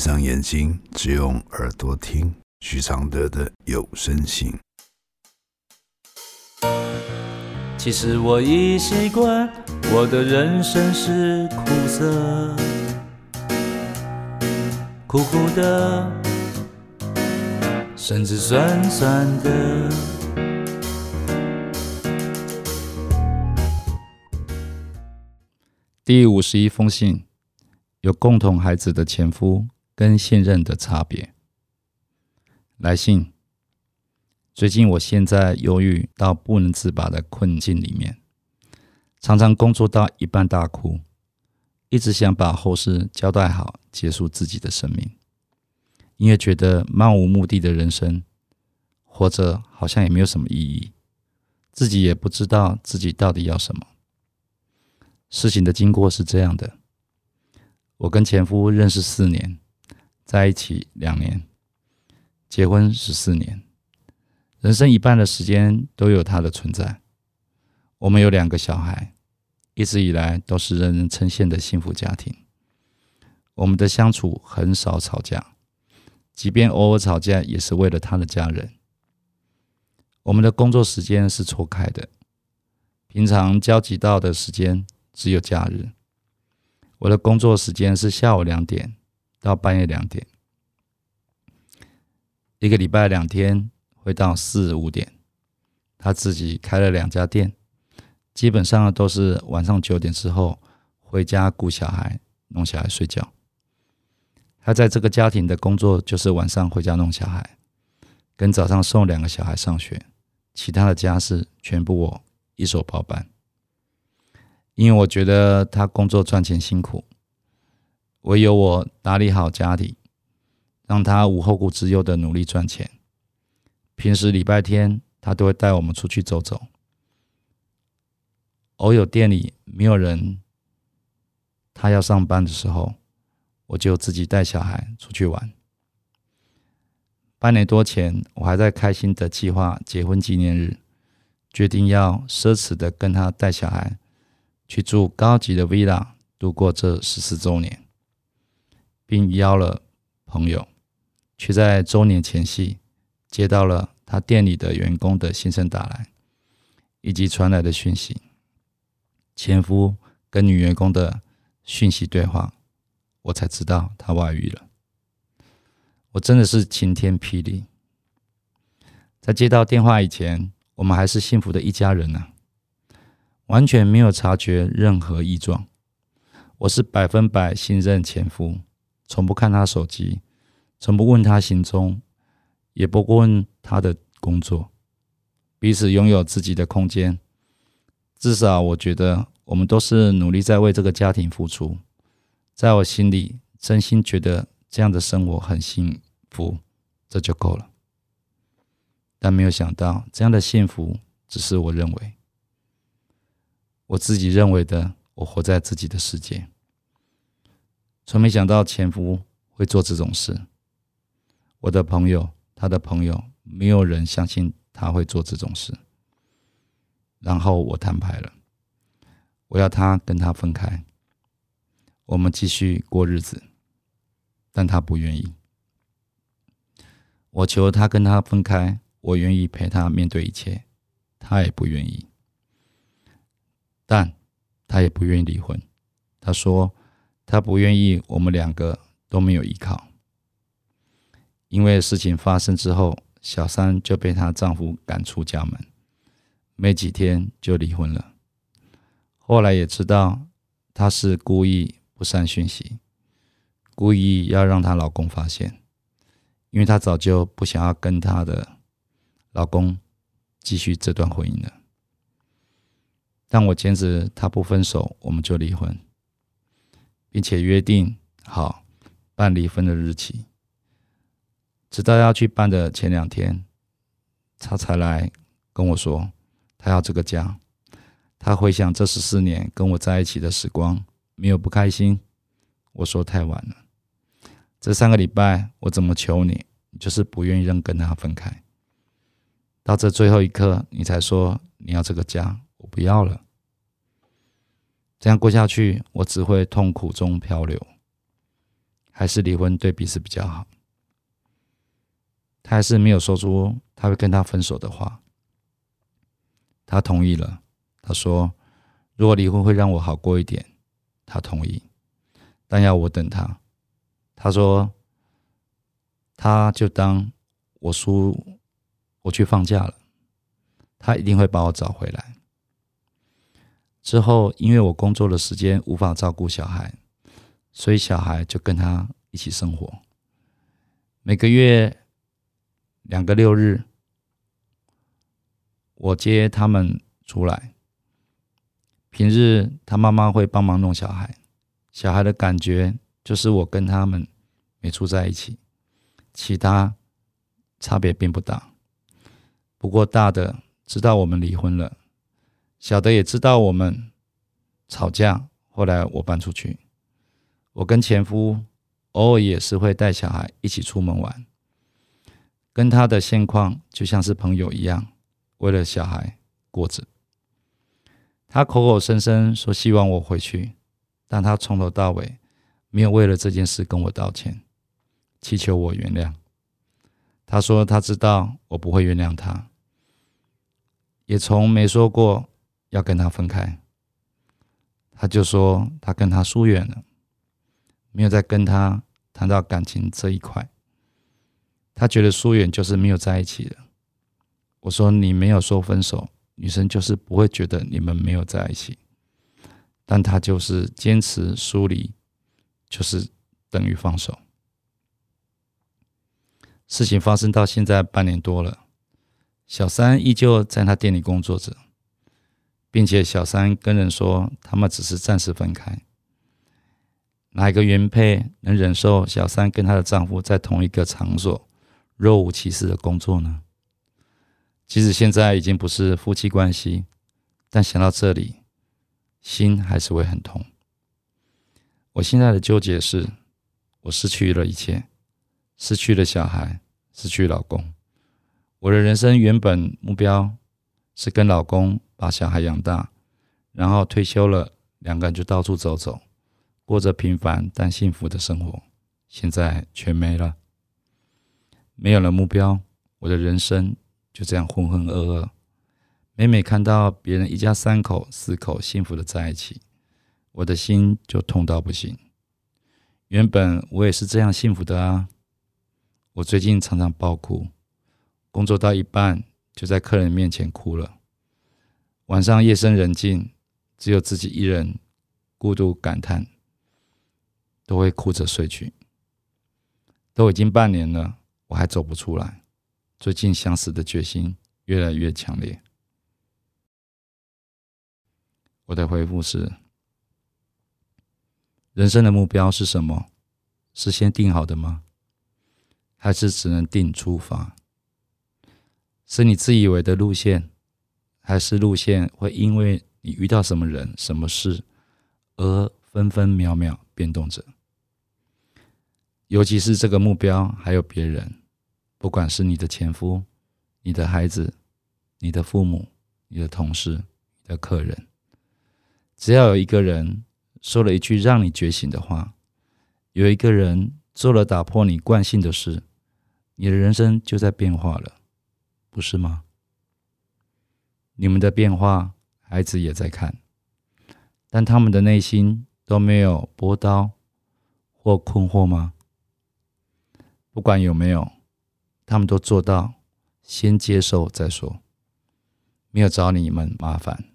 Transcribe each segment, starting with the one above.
上眼睛，只用耳朵听许常德的有声信。其实我已习惯，我的人生是苦涩，苦苦的，甚至酸酸的。第五十一封信，有共同孩子的前夫跟现任的差别。来信。最近，我现在忧郁到不能自拔的困境里面，常常工作到一半大哭，一直想把后事交代好，结束自己的生命，因为觉得漫无目的的人生，活着好像也没有什么意义，自己也不知道自己到底要什么。事情的经过是这样的：我跟前夫认识四年，在一起两年，结婚十四年。人生一半的时间都有他的存在。我们有两个小孩，一直以来都是人人称羡的幸福家庭。我们的相处很少吵架，即便偶尔吵架，也是为了他的家人。我们的工作时间是错开的，平常交集到的时间只有假日。我的工作时间是下午两点到半夜两点，一个礼拜两天。会到四五点，他自己开了两家店，基本上都是晚上九点之后回家顾小孩、弄小孩睡觉。他在这个家庭的工作就是晚上回家弄小孩，跟早上送两个小孩上学，其他的家事全部我一手包办。因为我觉得他工作赚钱辛苦，唯有我打理好家里，让他无后顾之忧的努力赚钱。平时礼拜天，他都会带我们出去走走。偶有店里没有人，他要上班的时候，我就自己带小孩出去玩。半年多前，我还在开心的计划结婚纪念日，决定要奢侈的跟他带小孩去住高级的 villa 度过这十四周年，并邀了朋友，却在周年前夕。接到了他店里的员工的心声打来，以及传来的讯息，前夫跟女员工的讯息对话，我才知道他外遇了。我真的是晴天霹雳！在接到电话以前，我们还是幸福的一家人呢，完全没有察觉任何异状。我是百分百信任前夫，从不看他手机，从不问他行踪。也不问他的工作，彼此拥有自己的空间。至少我觉得，我们都是努力在为这个家庭付出。在我心里，真心觉得这样的生活很幸福，这就够了。但没有想到，这样的幸福只是我认为，我自己认为的。我活在自己的世界，从没想到前夫会做这种事。我的朋友。他的朋友没有人相信他会做这种事，然后我摊牌了，我要他跟他分开，我们继续过日子，但他不愿意。我求他跟他分开，我愿意陪他面对一切，他也不愿意。但他也不愿意离婚，他说他不愿意，我们两个都没有依靠。因为事情发生之后，小三就被她丈夫赶出家门，没几天就离婚了。后来也知道她是故意不删讯息，故意要让她老公发现，因为她早就不想要跟她的老公继续这段婚姻了。但我坚持她不分手，我们就离婚，并且约定好办离婚的日期。直到要去办的前两天，他才来跟我说，他要这个家。他回想这十四年跟我在一起的时光，没有不开心。我说太晚了，这三个礼拜我怎么求你，你就是不愿意让跟他分开。到这最后一刻，你才说你要这个家，我不要了。这样过下去，我只会痛苦中漂流。还是离婚对彼此比较好？他还是没有说出他会跟他分手的话。他同意了。他说：“如果离婚会让我好过一点，他同意，但要我等他。”他说：“他就当我输，我去放假了，他一定会把我找回来。”之后，因为我工作的时间无法照顾小孩，所以小孩就跟他一起生活。每个月两个六日，我接他们出来。平日他妈妈会帮忙弄小孩，小孩的感觉就是我跟他们没住在一起，其他差别并不大。不过大的知道我们离婚了，小的也知道我们吵架。后来我搬出去，我跟前夫偶尔也是会带小孩一起出门玩，跟他的现况就像是朋友一样，为了小孩过着。他口口声声说希望我回去，但他从头到尾没有为了这件事跟我道歉，祈求我原谅。他说他知道我不会原谅他，也从没说过要跟他分开。他就说他跟他疏远了，没有再跟他谈到感情这一块。他觉得疏远就是没有在一起了。我说你没有说分手。女生就是不会觉得你们没有在一起，但他就是坚持疏离，就是等于放手。事情发生到现在半年多了，小三依旧在他店里工作着，并且小三跟人说他们只是暂时分开。哪一个原配能忍受小三跟她的丈夫在同一个场所若无其事的工作呢？即使现在已经不是夫妻关系，但想到这里，心还是会很痛。我现在的纠结是，我失去了一切，失去了小孩，失去老公。我的人生原本目标是跟老公把小孩养大，然后退休了，两个人就到处走走，过着平凡但幸福的生活。现在全没了，没有了目标，我的人生。就这样浑浑噩噩，每每看到别人一家三口、四口幸福的在一起，我的心就痛到不行。原本我也是这样幸福的啊！我最近常常爆哭，工作到一半就在客人面前哭了。晚上夜深人静，只有自己一人孤独感叹，都会哭着睡去。都已经半年了，我还走不出来。最近想死的决心越来越强烈。我的回复是：人生的目标是什么？是先定好的吗？还是只能定出发？是你自以为的路线，还是路线会因为你遇到什么人、什么事而分分秒秒变动着？尤其是这个目标还有别人。不管是你的前夫、你的孩子、你的父母、你的同事、你的客人，只要有一个人说了一句让你觉醒的话，有一个人做了打破你惯性的事，你的人生就在变化了，不是吗？你们的变化，孩子也在看，但他们的内心都没有波涛或困惑吗？不管有没有。他们都做到，先接受再说，没有找你们麻烦，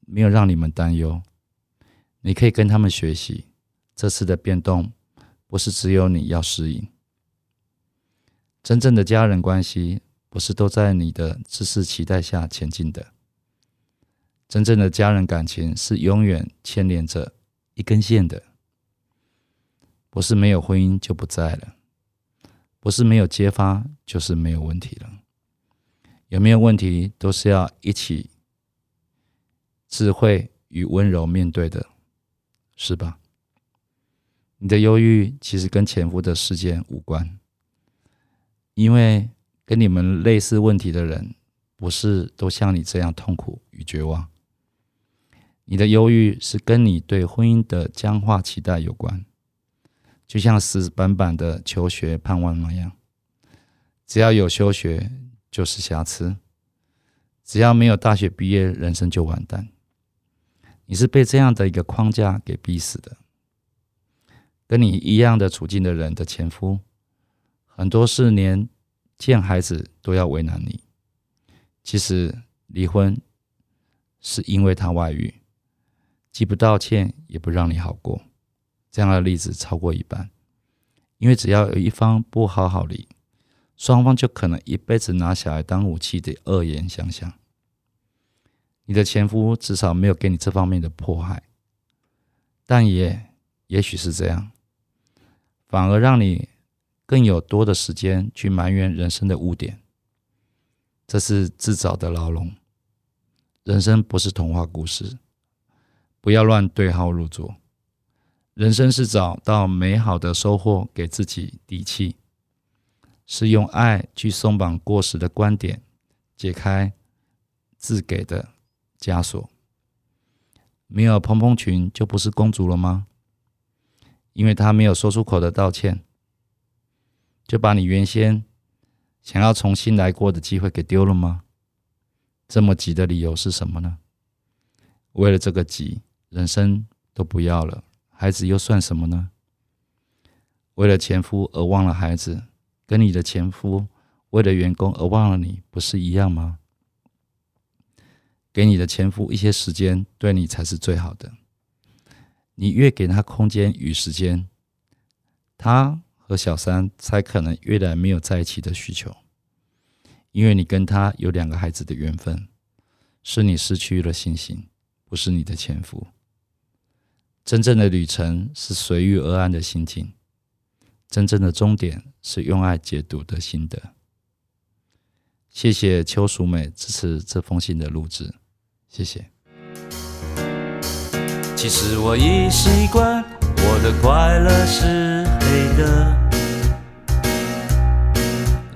没有让你们担忧。你可以跟他们学习，这次的变动不是只有你要适应。真正的家人关系不是都在你的知识期待下前进的，真正的家人感情是永远牵连着一根线的，不是没有婚姻就不在了。不是没有揭发，就是没有问题了。有没有问题，都是要一起智慧与温柔面对的，是吧？你的忧郁其实跟前夫的事件无关，因为跟你们类似问题的人，不是都像你这样痛苦与绝望。你的忧郁是跟你对婚姻的僵化期待有关。就像死板板的求学盼望那样，只要有休学就是瑕疵，只要没有大学毕业，人生就完蛋。你是被这样的一个框架给逼死的。跟你一样的处境的人的前夫，很多是连见孩子都要为难你。其实离婚是因为他外遇，既不道歉也不让你好过。这样的例子超过一半。因为只要有一方不好好离，双方就可能一辈子拿小孩当武器的恶言相向。你的前夫至少没有给你这方面的迫害，但也也许是这样。反而让你更有多的时间去埋怨人生的污点，这是自找的牢笼。人生不是童话故事，不要乱对号入座。人生是找到美好的收获，给自己底气，是用爱去松绑过时的观点，解开自给的枷锁。没有蓬蓬裙就不是公主了吗？因为她没有说出口的道歉，就把你原先想要重新来过的机会给丢了吗？这么急的理由是什么呢？为了这个急，人生都不要了，孩子又算什么呢？为了前夫而忘了孩子，跟你的前夫为了员工而忘了你，不是一样吗？给你的前夫一些时间，对你才是最好的。你越给他空间与时间，他和小三才可能越来没有在一起的需求，因为你跟他有两个孩子的缘分，是你失去了信心，不是你的前夫。真正的旅程是随遇而安的心境，真正的终点是用爱解读的心得。谢谢邱淑美支持这封信的录制，谢谢。其实我已习惯，我的快乐是黑的，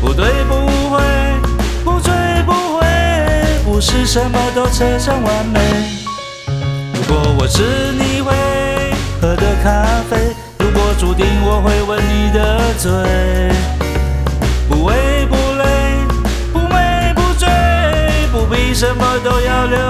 不对不会，不醉不回，不是什么都扯上完美。如果我是你会喝的咖啡，如果注定我会吻你的嘴，不为不累，不美不醉，不必什么都要留